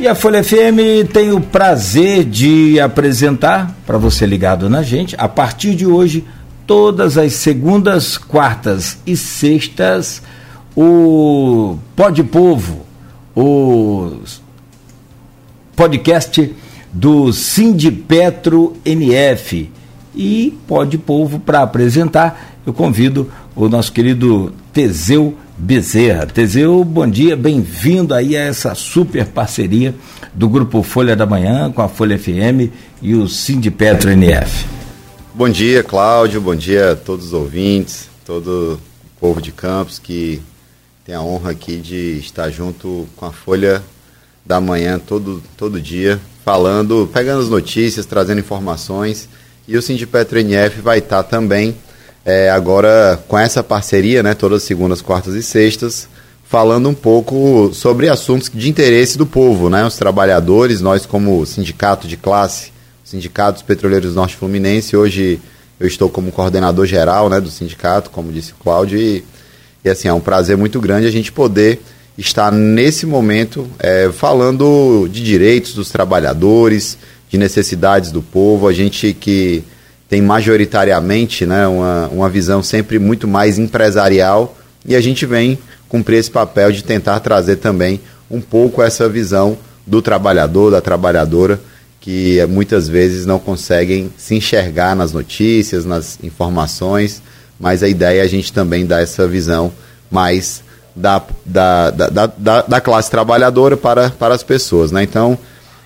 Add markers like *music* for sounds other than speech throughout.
E a Folha FM tem o prazer de apresentar, para você ligado na gente, a partir de hoje, todas as segundas, quartas e sextas, o Pode Povo, o podcast do Sindipetro NF. E Pode Povo, para apresentar, eu convido o nosso querido Teseu Bezerra. Teseu, bom dia, bem-vindo aí a essa super parceria do Grupo Folha da Manhã com a Folha FM e o Sindipetro NF. Bom dia, Cláudio, bom dia a todos os ouvintes, todo o povo de Campos que tem a honra aqui de estar junto com a Folha da Manhã todo, todo dia, falando, pegando as notícias, trazendo informações. E o Sindipetro NF vai estar também é, agora com essa parceria, né, todas as segundas, quartas e sextas, falando um pouco sobre assuntos de interesse do povo, né, os trabalhadores, nós como sindicato de classe, Sindicato dos Petroleiros Norte Fluminense, hoje eu estou como coordenador geral, né, do sindicato, como disse o Cláudio, e, e assim, é um prazer muito grande a gente poder estar nesse momento é, falando de direitos dos trabalhadores, de necessidades do povo, a gente que tem majoritariamente né, uma, uma visão sempre muito mais empresarial e a gente vem cumprir esse papel de tentar trazer também um pouco essa visão do trabalhador, da trabalhadora, que muitas vezes não conseguem se enxergar nas notícias, nas informações, mas a ideia é a gente também dar essa visão mais da, da, da, da, da classe trabalhadora para, para as pessoas. Né? Então,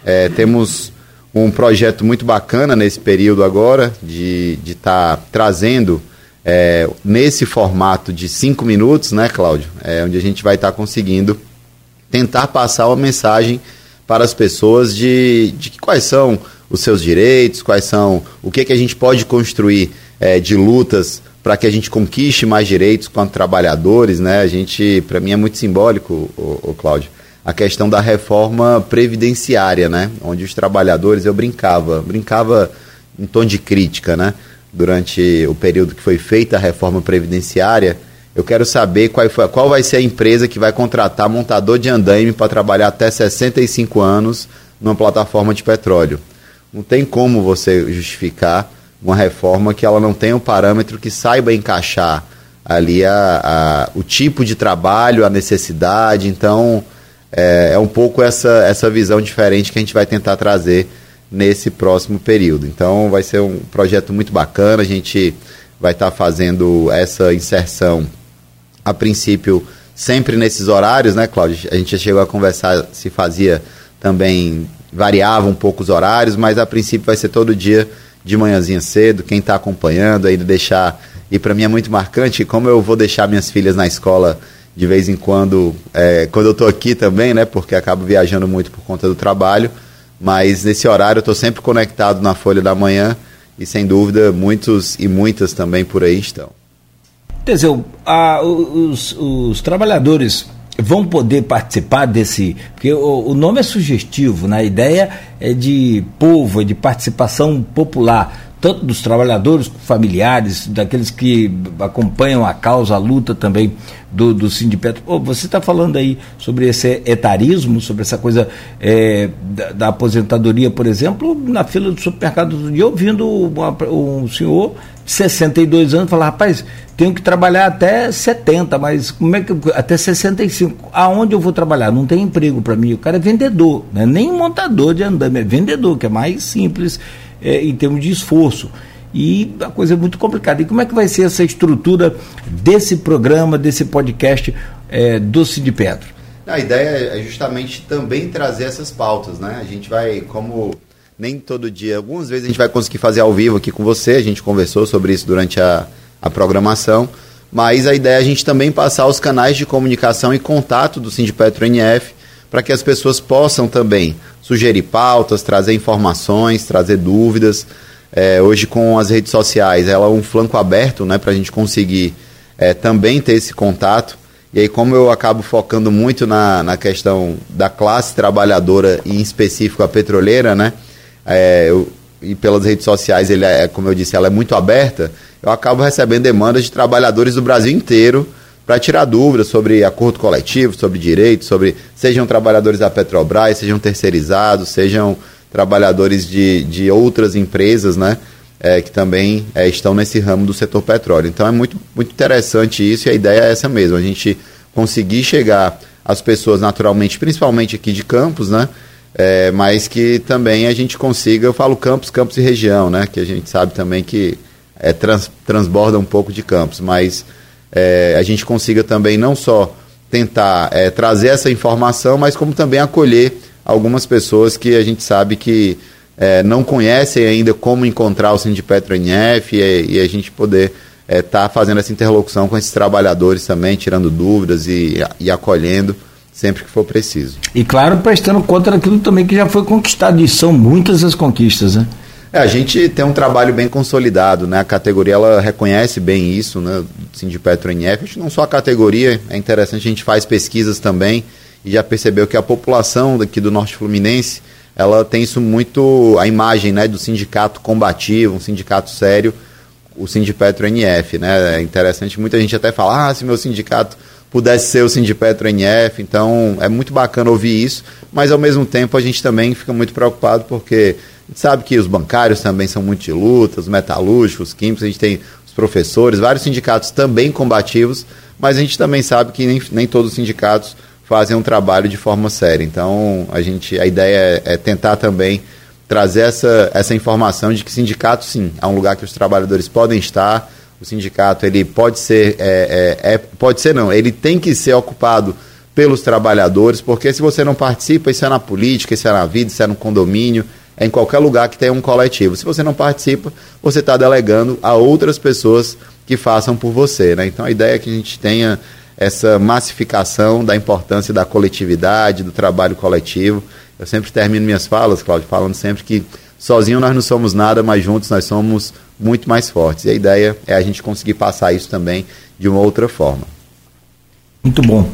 é, temos um projeto muito bacana nesse período agora, de estar tá trazendo é, nesse formato de cinco minutos, né, Cláudio? É, onde a gente vai estar tá conseguindo tentar passar uma mensagem para as pessoas de, de quais são os seus direitos, quais são o que, que a gente pode construir é, de lutas para que a gente conquiste mais direitos quanto trabalhadores, né? A gente, para mim é muito simbólico, o Cláudio, a questão da reforma previdenciária, né? Onde os trabalhadores, eu brincava, brincava em tom de crítica, né? Durante o período que foi feita a reforma previdenciária, eu quero saber qual, foi, qual vai ser a empresa que vai contratar montador de andaime para trabalhar até 65 anos numa plataforma de petróleo. Não tem como você justificar uma reforma que ela não tenha um parâmetro que saiba encaixar ali a, a, o tipo de trabalho, a necessidade. Então, é, é um pouco essa, essa visão diferente que a gente vai tentar trazer nesse próximo período. Então vai ser um projeto muito bacana, a gente vai estar tá fazendo essa inserção a princípio sempre nesses horários, né, Cláudio? A gente já chegou a conversar se fazia também variava um pouco os horários, mas a princípio vai ser todo dia de manhãzinha cedo. Quem está acompanhando aí deixar e para mim é muito marcante como eu vou deixar minhas filhas na escola de vez em quando, é, quando eu estou aqui também, né? Porque acabo viajando muito por conta do trabalho. Mas nesse horário eu estou sempre conectado na Folha da Manhã e sem dúvida muitos e muitas também por aí estão. Teseu, a, os, os trabalhadores vão poder participar desse. Porque o, o, nome é sugestivo, né? a ideia é de povo, é de participação popular tanto dos trabalhadores, familiares, daqueles que acompanham a causa, a luta também do, do Sindipetro. Oh, você está falando aí sobre esse etarismo, sobre essa coisa é, da, da, aposentadoria, por exemplo, na fila do supermercado do dia, ouvindo um senhor de 62 anos falar, rapaz, tenho que trabalhar até 70, mas como é que até 65? Aonde eu vou trabalhar? Não tem emprego para mim. O cara é vendedor, né? nem montador de andame, é vendedor, que é mais simples é, em termos de esforço. E a coisa é muito complicada. E como é que vai ser essa estrutura desse programa, desse podcast é, do Cid Pedro? A ideia é justamente também trazer essas pautas, né? A gente vai, como nem todo dia, algumas vezes a gente vai conseguir fazer ao vivo aqui com você, a gente conversou sobre isso durante a, a programação, mas a ideia é a gente também passar os canais de comunicação e contato do Sindipetro NF para que as pessoas possam também sugerir pautas, trazer informações, trazer dúvidas. É, hoje com as redes sociais, ela é um flanco aberto né, para a gente conseguir é, também ter esse contato. E aí, como eu acabo focando muito na, na questão da classe trabalhadora e em específico a petroleira, né? É, eu, e pelas redes sociais, ele é, como eu disse, ela é muito aberta, eu acabo recebendo demandas de trabalhadores do Brasil inteiro para tirar dúvidas sobre acordo coletivo, sobre direitos, sobre sejam trabalhadores da Petrobras, sejam terceirizados, sejam trabalhadores de, de outras empresas, né? É, que também é, estão nesse ramo do setor petróleo. Então é muito, muito interessante isso e a ideia é essa mesmo, a gente conseguir chegar às pessoas naturalmente, principalmente aqui de Campos, né? É, mas que também a gente consiga, eu falo Campos, Campos e região, né? Que a gente sabe também que é, trans, transborda um pouco de Campos, mas é, a gente consiga também não só tentar é, trazer essa informação, mas como também acolher algumas pessoas que a gente sabe que é, não conhecem ainda como encontrar o Sindipetro NF e, e a gente poder estar é, tá fazendo essa interlocução com esses trabalhadores também, tirando dúvidas e, e acolhendo sempre que for preciso. E claro, prestando conta daquilo também que já foi conquistado, e são muitas as conquistas, né? É, a gente tem um trabalho bem consolidado, né? A categoria ela reconhece bem isso, né? Sindipetro NF, não só a categoria, é interessante, a gente faz pesquisas também e já percebeu que a população daqui do Norte Fluminense, ela tem isso muito, a imagem, né, do sindicato combativo, um sindicato sério, o Sindipetro NF, né? É interessante, muita gente até fala, ah, se meu sindicato pudesse ser o Sindipetro NF, então é muito bacana ouvir isso, mas ao mesmo tempo a gente também fica muito preocupado porque a gente sabe que os bancários também são muito de luta, os metalúrgicos, os químicos, a gente tem os professores, vários sindicatos também combativos, mas a gente também sabe que nem, nem todos os sindicatos fazem um trabalho de forma séria. Então, a gente, a ideia é, é tentar também trazer essa, essa informação de que sindicato, sim, é um lugar que os trabalhadores podem estar. O sindicato ele pode ser, é, é, é, pode ser não, ele tem que ser ocupado pelos trabalhadores, porque se você não participa, isso é na política, isso é na vida, isso é no condomínio, em qualquer lugar que tenha um coletivo. Se você não participa, você está delegando a outras pessoas que façam por você. Né? Então a ideia é que a gente tenha essa massificação da importância da coletividade, do trabalho coletivo. Eu sempre termino minhas falas, Cláudio, falando sempre que sozinho nós não somos nada, mas juntos nós somos muito mais fortes. E a ideia é a gente conseguir passar isso também de uma outra forma. Muito bom.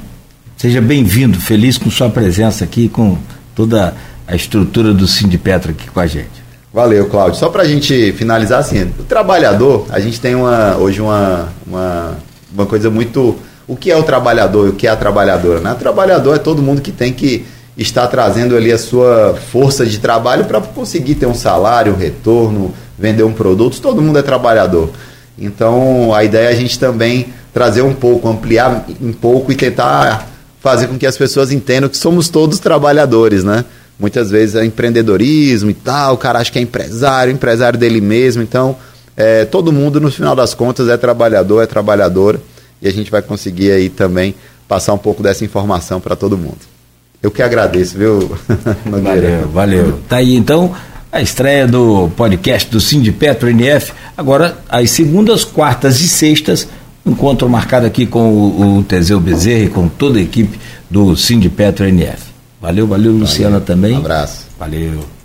Seja bem-vindo, feliz com sua presença aqui, com toda a estrutura do Sindipetro aqui com a gente. Valeu, Cláudio. Só para a gente finalizar assim, o trabalhador, a gente tem uma, hoje uma, uma, uma coisa muito. O que é o trabalhador e o que é a trabalhadora? Né? O trabalhador é todo mundo que tem que estar trazendo ali a sua força de trabalho para conseguir ter um salário, um retorno, vender um produto. Todo mundo é trabalhador. Então a ideia é a gente também trazer um pouco, ampliar um pouco e tentar fazer com que as pessoas entendam que somos todos trabalhadores, né? Muitas vezes é empreendedorismo e tal, o cara acha que é empresário, empresário dele mesmo. Então, é, todo mundo, no final das contas, é trabalhador, é trabalhadora, e a gente vai conseguir aí também passar um pouco dessa informação para todo mundo. Eu que agradeço, viu, *laughs* Valeu, valeu. Tá aí então a estreia do podcast do Sindipetro NF. Agora, às segundas, quartas e sextas, encontro marcado aqui com o, o Teseu Bezerra e com toda a equipe do Sindipetro NF. Valeu, valeu, Luciana também. Um abraço. Valeu.